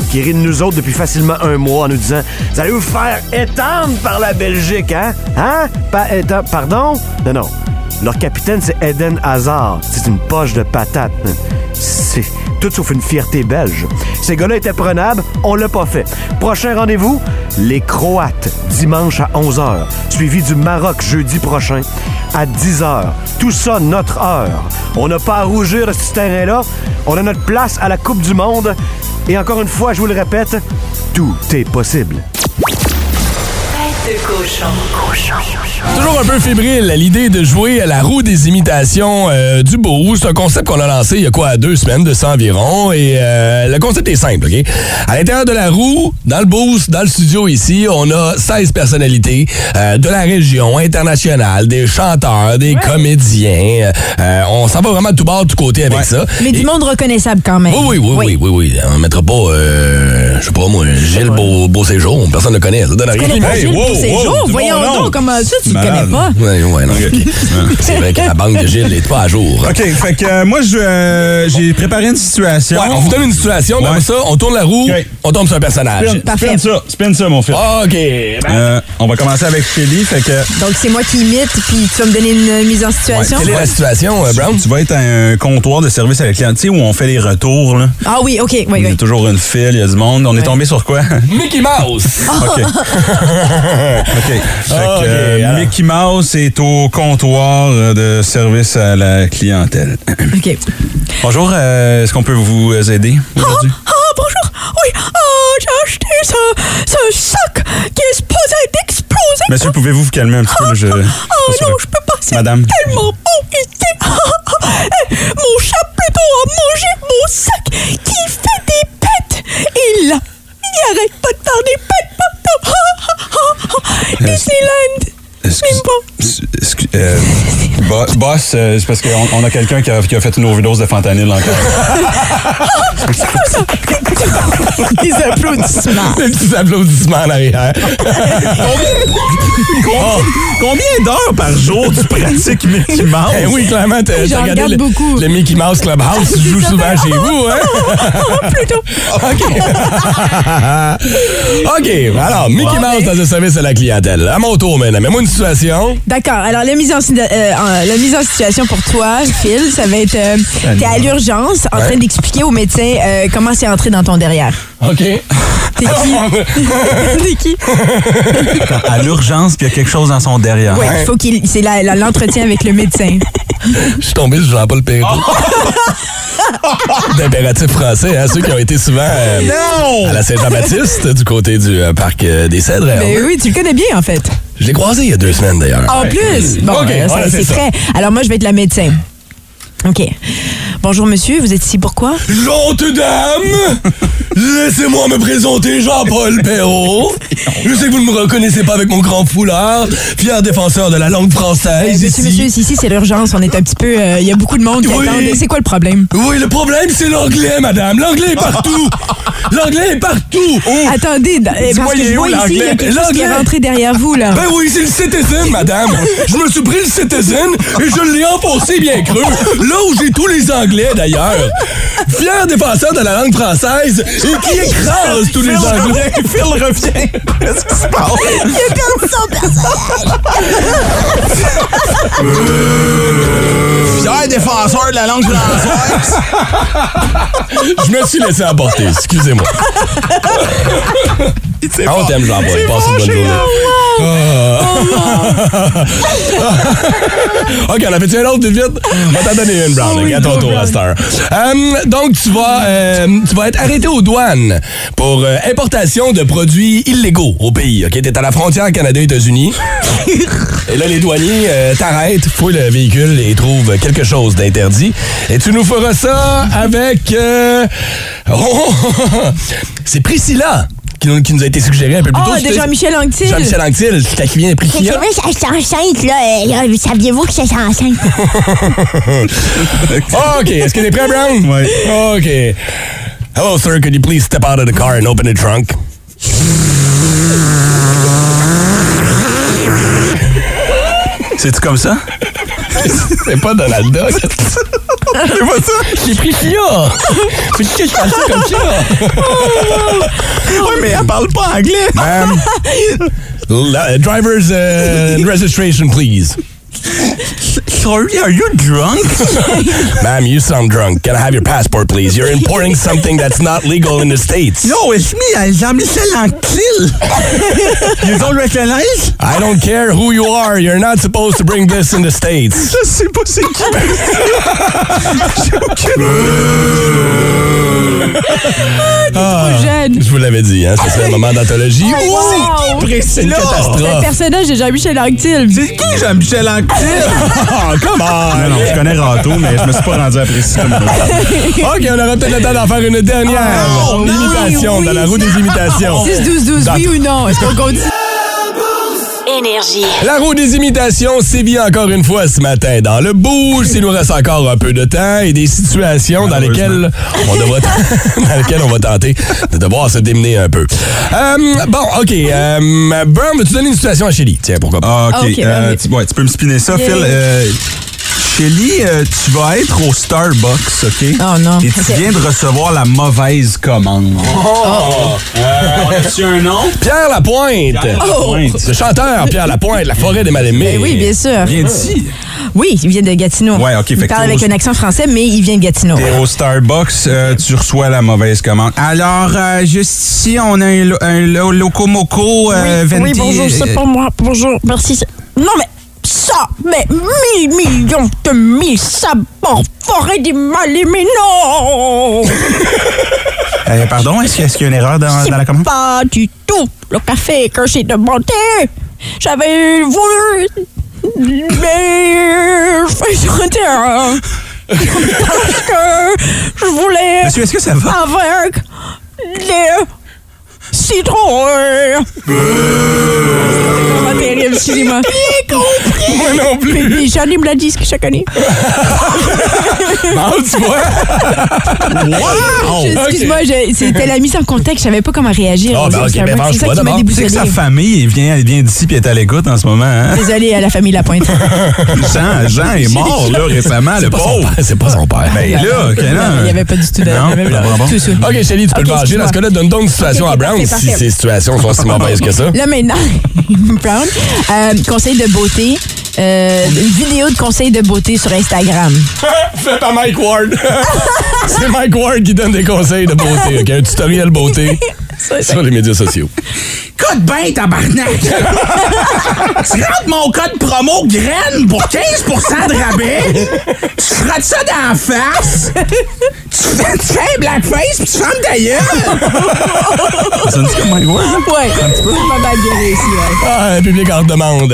qui rient de nous autres depuis facilement un mois en nous disant Vous allez vous faire étendre par la Belgique, hein? Hein? Pas étendre. Pardon? Non, non. Leur capitaine, c'est Eden Hazard. C'est une poche de patate. C'est tout sauf une fierté belge. Ces gars-là étaient prenables, on l'a pas fait. Prochain rendez-vous, les Croates, dimanche à 11h, suivi du Maroc jeudi prochain à 10h. Tout ça, notre heure. On n'a pas à rougir de ce terrain-là. On a notre place à la Coupe du Monde. Et encore une fois, je vous le répète, tout est possible. Cochon. Cochon. Toujours un peu fébrile à l'idée de jouer à la roue des imitations euh, du beau. C'est un concept qu'on a lancé il y a quoi, deux semaines de ça environ. Et euh, le concept est simple, OK? À l'intérieur de la roue, dans le boost, dans le studio ici, on a 16 personnalités euh, de la région internationale, des chanteurs, des comédiens. Euh, on s'en va vraiment de tout bord, de tout côté avec ça. Mais du Et- monde reconnaissable quand même. oui, oui, oui, oui, oui, oui. On mettra pas, euh, je sais pas moi, Gilles Beau, Beau Séjour. Personne ne le connaît. Ça donne rien. Hey, Gilles wow, Beauséjour? wow, du Voyons nom. donc, comment ça, tu le Malade. connais pas? Ouais, ouais, non. C'est vrai que la banque de Gilles n'est pas à jour. OK, fait que euh, moi, je, euh, j'ai préparé une situation. Ouais, on vous donne une situation, Ouais. après ça, on tourne la roue, Ok. on tombe sur un personnage. Spin, Parfait. spin ça, spin ça, mon fils. OK. ben, Euh, on va commencer avec Shelly, fait que Donc, c'est moi qui imite, puis tu vas me donner une mise en situation? quelle est la situation, euh, Brown? tu vas être à un comptoir de service à la clientèle, tu sais, où on fait les retours, là. Ah oui, OK, oui, Il y a oui. toujours une file, il y a du monde. On est tombé sur quoi? Mickey Mouse! OK. OK. Euh. Mickey Mouse est au comptoir euh, de service à la clientèle. OK. Bonjour, euh, est-ce qu'on peut vous aider aujourd'hui? Ah, bonjour. Oui, ah, j'ai acheté ce, ce sac qui est supposé explosé. Monsieur, pouvez-vous vous calmer un petit peu? là, je, Ah non, je peux pas. C'est Madame. tellement bon ici. Eh, mon chat plutôt a mangé bo- boss, euh, c'est parce qu'on on a quelqu'un qui a, qui a fait une overdose de fentanyl encore. Des applaudissements. Des petits applaudissements en arrière. Combien, combien d'heures par jour tu pratiques Mickey Mouse? Eh oui, clairement, t'as regardé regarde le, beaucoup. le Mickey Mouse Clubhouse. Tu joues souvent chez vous, hein? Plutôt. OK, alors, Mickey Bon, Mouse ben. dans un service à la clientèle. À mon tour maintenant, mets-moi une situation. D'accord. Alors, la mise, en, euh, en- la mise en situation pour toi, Phil, ça va être... euh, T'es à l'urgence en Ouais. train d'expliquer au médecin euh, comment c'est entré dans ton derrière? OK. T'es qui? T'es qui? À l'urgence, puis il y a quelque chose dans son derrière. Oui, il faut qu'il... C'est la- la- l'entretien avec le médecin. Je suis tombé sur Jean-Paul Perrault. D'impératif français, hein, ceux qui ont été souvent euh, à la Saint-Jean-Baptiste, du côté du euh, parc euh, des Cèdres. Ben oui, tu le connais bien, en fait. Je l'ai croisé il y a deux semaines, d'ailleurs. En plus! Bon, OK, euh, ça, ouais, c'est c'est ça. très... Alors, moi, je vais être la médecin. OK. Bonjour, monsieur. Vous êtes ici pourquoi? Gentes dames, laissez-moi me présenter Jean-Paul Perrault. Je sais que vous ne me reconnaissez pas avec mon grand foulard, fier défenseur de la langue française Monsieur, ici. monsieur, ici, c'est l'urgence. On est un petit peu... euh, Il y a beaucoup de monde qui Oui. attend. C'est quoi le problème? Oui, le problème, c'est l'anglais, madame. L'anglais est partout. L'anglais est partout. Attendez, d- euh, parce que je vois ici, il y a l'anglais? quelque chose qui est L'anglais? rentré derrière vous, là. Ben oui, c'est le Citizen, madame. Je me suis pris le Citizen et je l'ai enfoncé bien creux. Là où j'ai tous les Anglais, d'ailleurs. Fier défenseur de la langue française et qui écrase tous les Anglais. Phil revient. Qu'est-ce qui se passe? Fier défenseur de la langue française. Je me suis laissé emporter, excusez-moi. Ah, on t'aime, Jean-Paul. Passe une bonne journée. Ah. OK, on a fait un autre vite. On va t'en donner une, Brown. oui, à ton tour, à cette heure. Euh, donc, tu vas, euh, tu vas être arrêté aux douanes pour euh, importation de produits illégaux au pays. OK? T'es à la frontière Canada-États-Unis. Et là, les douaniers euh, t'arrêtent, fouillent le véhicule et trouvent quelque chose d'interdit. Et tu nous feras ça avec... euh, oh, c'est Priscilla qui nous, qui nous a été suggéré un peu plus tôt. Oh, de Jean-Michel Anctil. Jean-Michel Anctil, c'est qui vient de C'est Priscilla. vrai, je suis enceinte, là. Euh, Saviez-vous que j'étais enceinte? OK, est-ce que t'es prêt, Brown? Oui. OK. Hello, sir. Could you please step out of the car and open the trunk? C'est-tu comme ça? C'est pas Donald Duck. C'est pas ça? J'ai pris Fia. Faut que je fasse ça comme ça. Oui, mais elle parle pas anglais. Ma'am, la- driver's uh, registration, please. Sorry, are you drunk? Ma'am, you sound drunk. Can I have your passport, please? You're importing something that's not legal in the States. No, it's me, Jean-Michel Anctil. you don't recognize? I don't care who you are. You're not supposed to bring this in the States. Je sais pas c'est qui. J'ai aucune Trop jeune. Je vous l'avais dit, hein, c'est un moment d'anthologie. Oh, wow. C'est une Le catastrophe. personnage de Jean-Michel Anctil. C'est qui Jean-Michel Anctil? Oh, come on! Non, non, je connais Rato, mais je me suis pas rendu à Priscilla. OK, on aura peut-être le temps d'en faire une dernière Oh, imitation oui, dans la roue des imitations. 6-12-12, oui ou non? Est-ce qu'on continue? Énergie. La roue des imitations sévit encore une fois ce matin dans le bouge. Il nous reste encore un peu de temps et des situations dans lesquelles on devra dans lesquelles on va tenter de devoir se démener un peu. Euh, bon, OK. Euh, Brown, veux-tu donner une situation à Shelly? Tiens, pourquoi pas? Ah, OK. Ok, Euh, ben tu, ouais, tu peux me spinner ça, Yeah. Phil. Shelly, euh, tu vas être au Starbucks, OK? Oh, non. Et tu viens de recevoir la mauvaise commande. Oh. Euh, on a-tu un nom? Pierre Lapointe. Pierre Lapointe. Le chanteur Pierre Lapointe, La forêt des mal-aimés. Ben oui, bien sûr. Viens d'ici. Oui, il vient de Gatineau. Ouais, OK, Il fait que parle avec au- un accent français, mais il vient de Gatineau. T'es au Starbucks, euh, tu reçois la mauvaise commande. Alors, euh, juste ici, on a un, lo- un lo- Locomoco euh, oui, 20... oui, bonjour, c'est pas moi. Bonjour, merci. Non, mais ça, mais mille millions de mille sabords, forêt des mal aimés, non! Euh, pardon, est-ce qu'il y a une erreur dans, dans la commande? Pas du tout le café que j'ai demandé. J'avais voulu, mais je Parce que je voulais Monsieur, est-ce que ça va? avec les citron. C'est vraiment terrible, excusez-moi. Moi non plus. Mais, mais Johnny me l'a dit chaque année. Bon, tu vois. Je- Excuse-moi, je- c'était la mise en contexte. Je savais pas comment réagir. Ah, ben, ben, c'est ça qui m'a. Tu sais que sa famille elle vient, elle vient d'ici puis elle est à l'écoute en ce moment. Hein? Désolée à la famille Lapointe. Jean, Jean est mort là, récemment, le pauvre. père. C'est pas son père. Ben là, que Non. Il n'y avait pas du tout de. Non, il y avait pas bon, bon. du tout ça. OK, Shelly, tu peux venger. excuse-moi. Dans ce cas-là, donne donc une situation à Brown parfait, si ces situations sont si mauvaises que ça. Là maintenant, Brown, euh, conseil de beauté. Euh, une vidéo de conseil de beauté sur Instagram. Fait par Mike Ward. C'est Mike Ward qui donne des conseils de beauté. OK, un tutoriel beauté sur les médias sociaux. Code bien, tabarnak! tu rentres mon code promo graine pour 15% de rabais. Tu frottes ça dans la face. Tu fais, tu fais un blackface puis tu fermes ta gueule. Ça me dit comme Mike Ward, hein? Ouais, c'est pas mal réussi. ouais. Ah, un public en demande.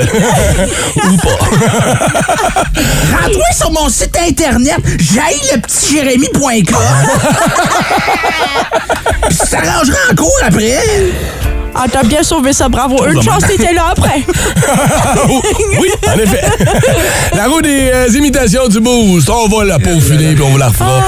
Ou pas. Rentre-toi sur mon site internet, j'ai le petit jérémy.com. Puis tu t'arrangeras en cours après? Ah, t'as bien sauvé ça, bravo. Une chance, t'étais là après. oui, en effet. La roue des euh, imitations du boost, on va la peaufiner puis on vous la refera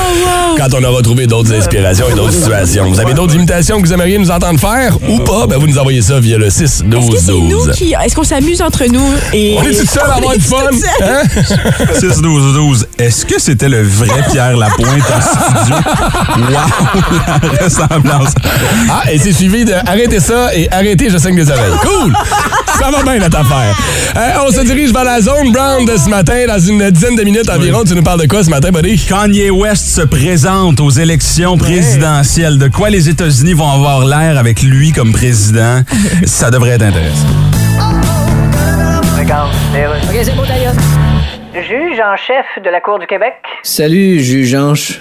quand on aura trouvé d'autres inspirations et d'autres situations. Vous avez d'autres imitations que vous aimeriez nous entendre faire ou pas? Ben, vous nous envoyez ça via le 6 12 Est-ce que c'est nous 12. qui. Est-ce qu'on s'amuse entre nous et. On est tout seul à avoir du fun? Hein? 6-12-12. Est-ce que c'était le vrai Pierre Lapointe en studio? Wow! La ressemblance. Ah, et c'est suivi de arrêtez ça et arrêtez, je saigne des oreilles. Cool! Ça va bien notre affaire. Euh, on se dirige vers la zone brown de ce matin. Dans une dizaine de minutes environ, tu nous parles de quoi ce matin, buddy? Kanye West se présente aux élections présidentielles. De quoi les États-Unis vont avoir l'air avec lui comme président? Ça devrait être intéressant. OK, c'est. Juge en chef de la Cour du Québec, Salut, juge Anche.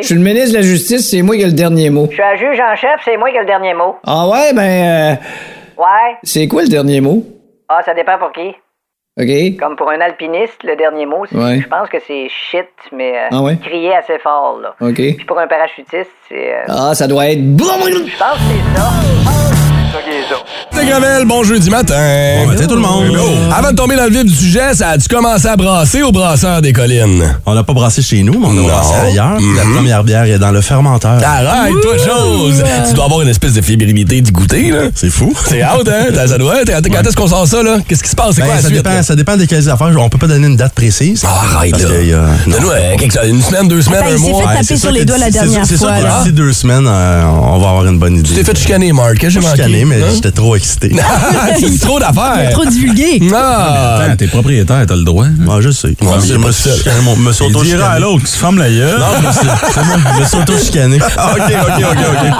Je suis le ministre de la Justice, c'est moi qui ai le dernier mot. Je suis un juge en chef, c'est moi qui ai le dernier mot. Ah ouais, ben... euh, Ouais? c'est quoi le dernier mot? Ah, ça dépend pour qui. OK? Comme pour un alpiniste, le dernier mot, c'est- Ouais. je pense que c'est shit, mais euh, Ah ouais? crier assez fort, là. OK. Puis pour un parachutiste, c'est... euh, Ah, ça doit être... Je pense que c'est ça. C'est C'est Gravel, bon jeudi matin. Bon matin tout le monde. Avant de tomber dans le vif du sujet, ça a-tu commencé à brasser au brasseur des collines? On n'a pas brassé chez nous, mais on a Non. brassé ailleurs. La Mhm. première bière est dans le fermenteur. Arrête, toi, chose! Tu dois avoir une espèce de fébrilité du goûter, là. C'est fou. C'est out, hein? T'as- Ça doit être. Quand est-ce qu'on sort ça, là? Qu'est-ce qui se passe? C'est Ben, quoi la ça, suite? dépend, là? ça dépend de quelles affaires. On peut pas donner une date précise. Ah, arrête, là. non. Donne-nous euh, quelque- une semaine, deux semaines, Attends, un il s'est mois. fait taper sur les que doigts la dernière C'est sûr fois, que d'ici deux semaines, euh, on va avoir une bonne idée. Tu t'es fait chicaner, Marc. Qu'est-ce que Je j'ai manqué? chicané, mais Hein? J'étais trop excité. trop d'affaires. Trop divulgué. Attends, t'es propriétaire, t'as le droit. Moi, je sais. est je me suis seul. chicané, mon- me suis Il dira à auto-chicané. l'autre, tu fermes la gueule. Non, je me suis- c'est moi, je me suis auto-chicané. Ah, OK, OK, OK, OK.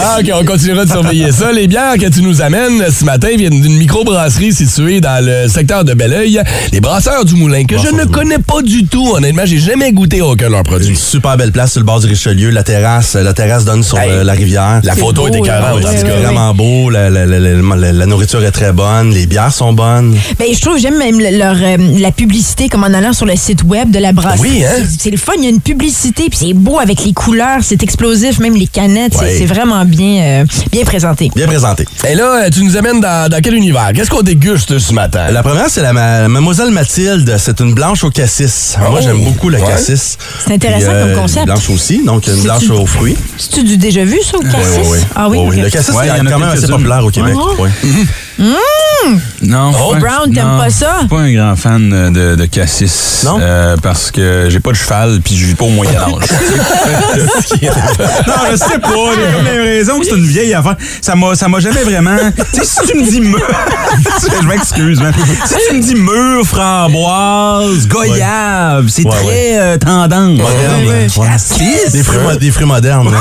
Ah, OK, on continuera de surveiller ça. Les bières que tu nous amènes ce matin viennent d'une microbrasserie située dans le secteur de Belleuil, les Brasseurs du Moulin, que je ne connais pas du tout. Honnêtement, j'ai jamais goûté aucun de leurs Une produits. super belle place sur le bord du Richelieu. La terrasse, la terrasse donne sur Hey, euh, la rivière. La photo beau, est là. écœurante. Ouais, en tout C'est cas. ouais, vraiment beau. La, la- la- la- la- la nourriture est très bonne. Les bières sont bonnes. Ben, je trouve, j'aime même le- leur, euh, la publicité, comme en allant sur le site web de la brasserie. Oui, hein? C'est- le fun, il y a une publicité, puis c'est beau avec les couleurs, c'est explosif, même les canettes, c'est- Ouais. c'est vraiment bien, euh, bien présenté. Bien présenté. Et là, tu nous amènes dans, dans quel univers? Qu'est-ce qu'on déguste ce matin? La première, c'est la ma- Mademoiselle Mathilde. C'est une blanche au cassis. Moi, j'aime beaucoup le Ouais. cassis. C'est intéressant Puis, comme concept. Blanche aussi, donc une blanche une- aux fruits. C'est-tu du déjà vu, ça, au cassis? Oui, oui, oui. Ah oui? Le cassis, Ouais, c'est quand même assez. Populaire au Québec. Ouais. Ouais. Non. Oh, pas- Brown, t'aimes pas ça? Je suis pas un grand fan de, de cassis. Non? Euh, parce que j'ai pas de cheval puis je vis pas au Moyen-Âge. non, je sais pas. J'ai comme l'impression que c'est une vieille affaire. Ça m'a, ça m'a jamais vraiment. Tu sais, si tu me dis mûr. je m'excuse, man. Si tu me dis mûr, framboise, goyave, c'est Ouais, très ouais. euh, tendance. Moderne, Ouais, ouais. Cassis? Des fruits, mo- des fruits modernes. hein.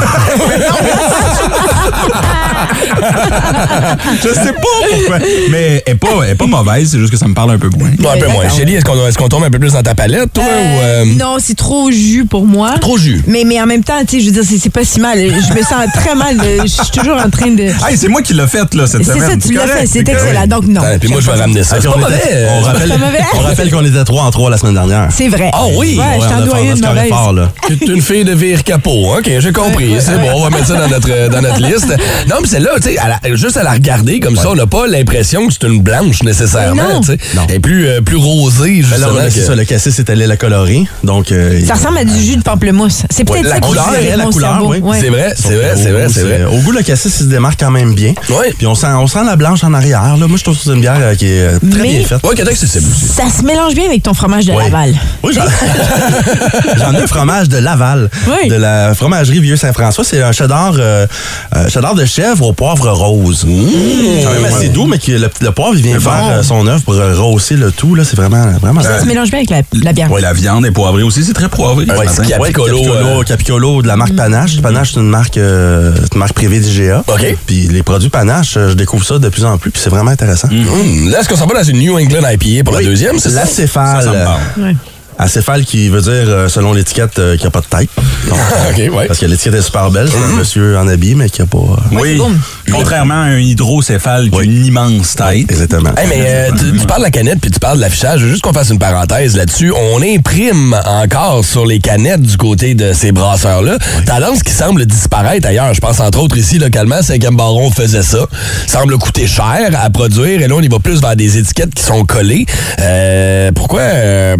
Je sais pas pourquoi. Mais elle est pas, elle est pas mauvaise, c'est juste que ça me parle un peu moins. Un peu moins. Chélie, est-ce qu'on est qu'on tombe un peu plus dans ta palette, toi? ou, euh, Non, c'est trop jus pour moi. Trop jus. Mais, mais en même temps, tu sais, je veux dire, c'est- c'est pas si mal. Je me sens très mal. Je suis toujours en train de. Hey, c'est moi qui l'ai fait, là, cette C'est semaine. ça, tu l'as fait, c'est excellent. Donc, non. Puis moi, je vais ramener ça. Ah, C'est pas mauvais. on euh, rappelle, pas mauvais. on rappelle qu'on était 3 en 3 la semaine dernière. C'est vrai. Ah oui? Je t'en dois une mauvaise. C'est une fille de vire capot. OK, j'ai compris. C'est bon, on va mettre ça dans notre, dans notre liste. Non, mais c'est là, tu sais, juste à la regarder comme ça, on n'a pas l'impression que c'est une blanche nécessairement. non. tu sais. Elle est plus, euh, plus rosée, Ben justement. là, c'est que- ça, le cassis est allé la colorer. Donc, euh, Ça ressemble à du jus de pamplemousse. C'est peut-être Ouais, ça la qui couleur, fait la mon couleur, cerveau. oui. Ouais. C'est vrai, c'est vrai, c'est vrai, c'est vrai. Au goût, le cassis, il se démarque quand même bien. Ouais. Puis on sent, on sent la blanche en arrière. Là. Moi, je trouve que c'est une bière euh, qui est euh, très Mais- bien faite. Ouais, aussi. Ça se mélange bien avec ton fromage de Oui. Laval. Oui, j'en j'en ai un fromage de Laval, Oui. de la fromagerie Vieux-Saint-François. C'est un cheddar, euh, euh, cheddar de chèvre au poivre rose. C'est quand même assez doux, mais que le, le poivre, il vient faire bon. euh, son œuvre pour euh, rehausser le tout. là. C'est vraiment, vraiment Ça se mélange bien avec la, la bière. Ouais, la viande est poivrée aussi, c'est très poivré. Ouais, ce Capicolo, Capicolo, euh, Capicolo de la marque Panache. Panache, c'est une marque, euh, c'est une marque privée d'IGA. OK. Puis les produits Panache, je découvre ça de plus en plus, puis c'est vraiment intéressant. Hum, Là, est-ce qu'on s'en va dans une New England IPA pour la Oui. deuxième, c'est ça? L'acéphale. Ça, ça me parle. Ouais. Acéphale qui veut dire, euh, selon l'étiquette, euh, qu'il n'y a pas de tête. Donc, OK, ouais. Parce que l'étiquette est super belle. C'est un monsieur en habit, mais qui n'a pas... euh, Oui, bon. contrairement à un hydrocéphale qui a une immense tête. Exactement. Hey, mais euh, tu, tu parles de la canette puis tu parles de l'affichage. Je veux juste qu'on fasse une parenthèse là-dessus. On imprime encore sur les canettes du côté de ces brasseurs-là. Tendance qui semble disparaître ailleurs. Je pense entre autres ici localement, Cinquième Baron faisait ça. Semble coûter cher à produire et là on y va plus vers des étiquettes qui sont collées. Euh, pourquoi euh,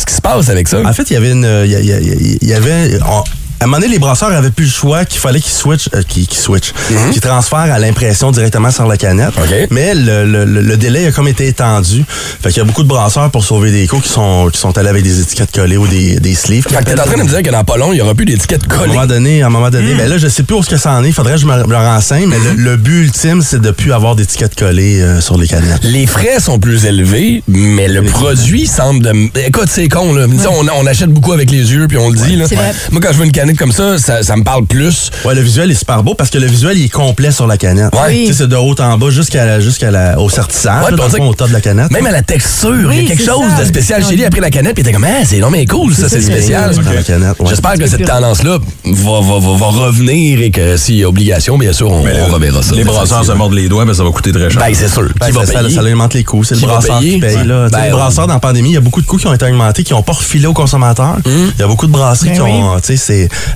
Qu'est-ce qui se passe avec ça? En fait, il y avait une... A- il y avait... on- à un moment donné, les brasseurs avaient plus le choix qu'il fallait qu'ils switchent, euh, qu'ils switchent, qu'ils transfèrent à l'impression directement sur la canette. OK. Mais le, le- le- le délai a comme été étendu. Fait qu'il y a beaucoup de brasseurs pour sauver des coûts qui sont, qui sont allés avec des étiquettes collées ou des, des sleeves. Fait que t'es en train de me dire que dans pas long, il y aura plus d'étiquettes À un collées. moment donné, à un moment donné, ben là, je sais plus où ce que ça en est. Faudrait que je me, me renseigne, mais le, le but ultime, c'est de plus avoir d'étiquettes collées euh, sur les canettes. Les frais sont plus élevés, mais le produit semble de... Écoute, c'est con, là. On, on achète beaucoup avec les yeux, puis on le dit, là. Vrai. Moi, quand je veux une canette comme ça, ça, ça me parle plus. Ouais, le visuel est super beau parce que le visuel il est complet sur la canette. Ouais. Tu sais, c'est de haut en bas jusqu'à la- jusqu'à la- au sertissage, Ouais, là, puis on dans le dirait fond, au top de la canette. Même à la texture, il y a Oui, quelque chose ça. de spécial. Chélie a pris la canette, puis il était comme, ah, c'est non, mais cool, ça, c'est spécial. Dans la canette, ouais. J'espère que cette tendance-là va, va, va, va revenir et que s'il y a obligation, bien sûr, on, on reverra ça. Les brasseurs se mordent les doigts, ben ça va coûter très cher. Ben, c'est sûr. Ben, Qui va ça, ça, payer? ça alimente les coûts. C'est le brasseur qui paye. Là. Ben, les on- brasseurs, dans la pandémie, il y a beaucoup de coûts qui ont été augmentés, qui n'ont pas refilé aux consommateurs. Hum. Il y a beaucoup de brasseries Ben qui ont.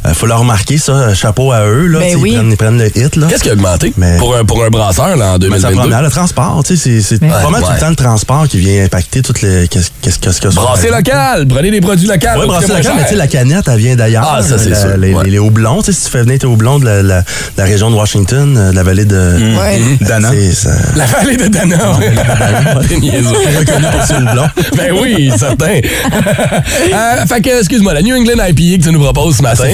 C'est. euh, faut leur remarquer ça. Chapeau à eux. Là, Ben oui. ils, prennent, ils prennent le hit. Là. Qu'est-ce qui a augmenté Mais- pour, un, pour un brasseur là, en Ben, ça 2022? prend le transport, tu sais, c'est c'est pas mal tout le temps le transport qui vient impacter toutes les qu'est-ce qu'est-ce qu'est-ce que ça Brasser local, prenez des produits locaux. Ça brasser local, mais tu sais, cher. la canette, elle vient d'ailleurs. Ah, ça, c'est La- sûr. Les, Ouais. les- houblons, tu sais, si tu fais venir tes houblons de la, la- de la région de Washington, euh, de la vallée de Ouais. Dana. c'est ça. La vallée de Dana. T'es niaiseux. reconnu pour ses houblons. Ben oui, certain. Euh, fait que, excuse-moi, la New England IPA que tu nous proposes ce matin.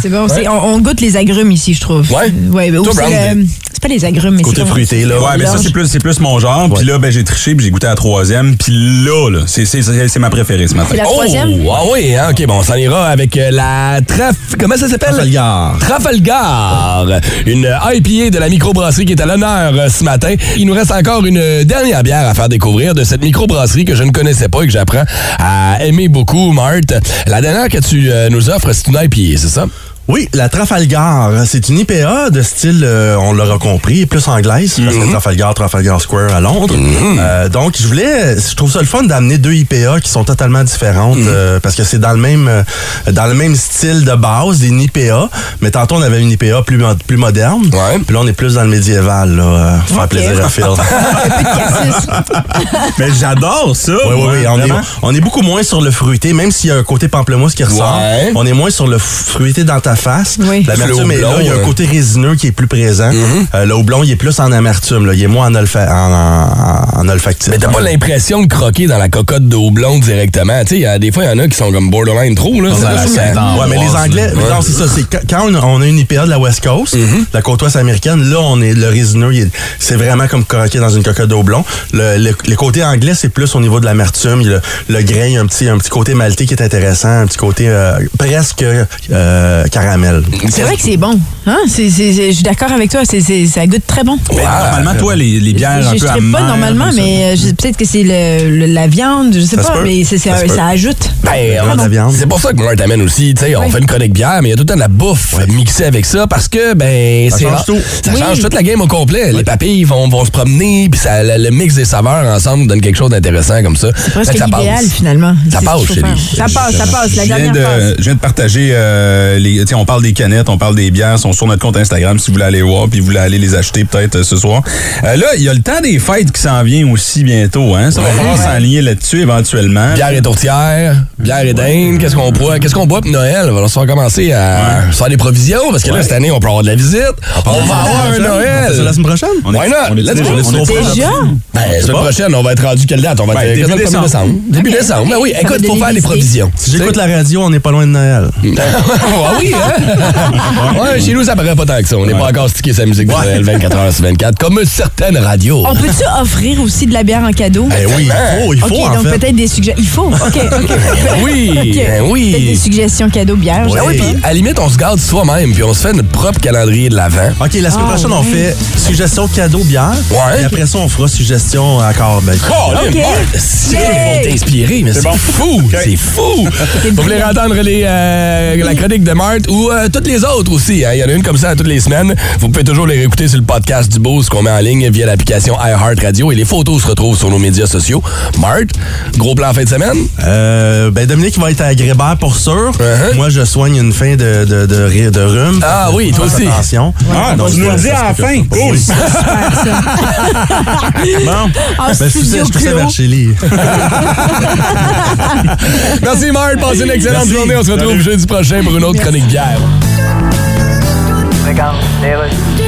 C'est bon. On, on goûte les agrumes ici, je trouve. Ouais. Ouais, ben, ou Toi, c'est le- pas les agrumes, mais Côté c'est fruité, là. Ouais, mais ça, c'est plus, c'est plus mon genre. Puis là, ben, j'ai triché, puis j'ai goûté à la troisième. Puis là, là, c'est, c'est, c'est, c'est ma préférée ce matin. La troisième? Oh, ah oui, hein, OK, bon, on s'en ira avec euh, la Traf... Comment ça s'appelle? Trafalgar. Trafalgar. Une IPA de la microbrasserie qui est à l'honneur euh, ce matin. Il nous reste encore une euh, dernière bière à faire découvrir de cette microbrasserie que je ne connaissais pas et que j'apprends à aimer beaucoup, Marthe. La dernière que tu euh, nous offres, c'est une IPA, se sa. Oui, la Trafalgar, c'est une IPA de style, euh, on l'aura compris, plus anglaise, parce que Trafalgar, Trafalgar Square à Londres. Euh, donc, je voulais, je trouve ça le fun d'amener deux IPA qui sont totalement différentes, euh, parce que c'est dans le même, euh, dans le même style de base, une IPA, mais tantôt on avait une IPA plus, mo- plus moderne, Ouais. puis là on est plus dans le médiéval, là, euh, faire plaisir à Phil. Mais j'adore ça. Oui, oui, oui. On est, vraiment. on est beaucoup moins sur le fruité, même s'il y a un côté pamplemousse qui ressort. Ouais. On est moins sur le fruité dans ta face. Oui. L'amertume est là. Il y a un euh. côté résineux qui est plus présent. Euh, le houblon, il est plus en amertume. Là. Il est moins en, olfa en, en, en olfactif. Mais t'as pas l'impression de croquer dans la cocotte de houblon directement? Tu sais, il y a- des fois, il y en a qui sont comme borderline trop, là. Ça, Ouais, mais les Anglais, Ouais. non, c'est ça. C'est quand- on on a une IPA de la West Coast, la côte ouest américaine, là, on est le résineux, c'est vraiment comme croquer dans une cocotte de houblon. Le, le, le côté anglais, c'est plus au niveau de l'amertume. Le, le grain, il y a un petit, un petit côté maltais qui est intéressant, un petit côté euh, presque euh, caramel. C'est vrai que c'est bon. Hein? C'est- c'est- c'est- je suis d'accord avec toi. C'est c'est- ça goûte très bon. Normalement, toi, les, les bières je un je peu trippe amères... pas normalement, comme ça. mais euh, je- peut-être que c'est le, le- la viande, je sais Ça se pas, peut. mais c'est- c'est Ça un- se peut. ça ajoute. Ben, Ah, non. c'est pour ça que moi, t'amène aussi. tu sais, On Oui. fait une chronique bière, mais il y a tout le temps de la bouffe mixée avec ça parce que, ben, Ça c'est change rare. tout. Ça Oui. change toute la game au complet. Les papilles vont, vont se promener, puis ça, le, le mix des saveurs ensemble donne quelque chose d'intéressant comme ça. C'est presque Fait que ça l'idéal passe. finalement. Ça C'est ce passe, qu'il faut chérie. faire. Ça passe, ça passe. La je, viens dernière de, je viens de partager euh, les. on parle des canettes, on parle des bières, sont sur notre compte Instagram si vous voulez aller voir puis vous voulez aller les acheter peut-être euh, ce soir. Euh, là, il y a le temps des fêtes qui s'en vient aussi bientôt, hein. Ça va falloir s'enligner là-dessus éventuellement. Bière et tourtière, bière et dinde, qu'est-ce qu'on boit? Qu'est-ce qu'on boit pour Noël? Il va falloir commencer à faire des provisions parce que là, cette année, on peut avoir de la visite. On va avoir un On Noël. ça la semaine prochaine? On est- Why not? on est Let's go. on est. Déjà? Ben, la semaine prochaine, on va être rendu quelle date? On va Ben, être début 1er décembre. décembre. Début décembre. Ben oui, écoute, faut faire idées. provisions. Si j'écoute la radio, on n'est pas loin de Noël. ah oui, hein? ouais, chez nous, ça paraît pas tant que ça. On n'est pas encore stické sa musique de Noël 24 h sur 24, comme certaines radios. On peut-tu offrir aussi de la bière en cadeau? Eh oui, il faut, il faut en donc fait. peut-être des suggestions. Il faut. OK, OK. oui, ben oui. Peut-être des suggestions cadeaux bière. Ah oui, puis à la limite, on se garde soi-même, puis on se fait notre propre calendrier de l'avant. OK, la semaine Ah, prochaine, on fait suggestion cadeau bière. Ouais. Et après ça, on fera suggestion accord. Ben, Oh, c'est ils vont t'inspirer, mais c'est fou, c'est fou. Vous voulez entendre les, euh, la chronique de Marthe? Ou euh, toutes les autres aussi. hein. Il y en a une comme ça toutes les semaines. Vous pouvez toujours les réécouter sur le podcast du Boost qu'on met en ligne via l'application iHeartRadio et les photos se retrouvent sur nos médias sociaux. Marthe, gros plan fin de semaine? Euh, ben Dominique va être à Grébert pour sûr. Uh-huh. Moi, je soigne une fin de, de, de, rhume. Ah oui, toi aussi. Attention. Ah, Donc, tu nous le dis à la fin. Cool. Oui. Bon. En Ben, je studio poussais, je poussais Clos. vers Chili. Merci Marthe, passez une excellente Merci. journée. On se retrouve jeudi prochain pour une autre chronique bière. Regarde, les rues.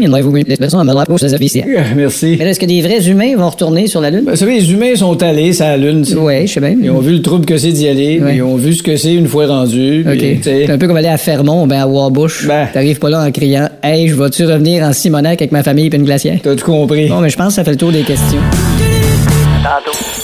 Il y en a vous l'expression à ma c'est officiel. Euh, Merci. Mais est-ce que des vrais humains vont retourner sur la Lune? Ben, vous savez, les humains sont allés sur la Lune. tu sais. Ouais, je sais bien. Ils ont vu le trouble que c'est d'y aller. Ouais. Ils ont vu ce que c'est une fois rendu. C'est un peu comme aller à Fermont, ben à Warbush. Ben. T'arrives pas là en criant Hey, je vais-tu revenir en Simonac avec ma famille et une glacière? T'as tout compris. Bon, mais je pense que ça fait le tour des questions. Tantôt.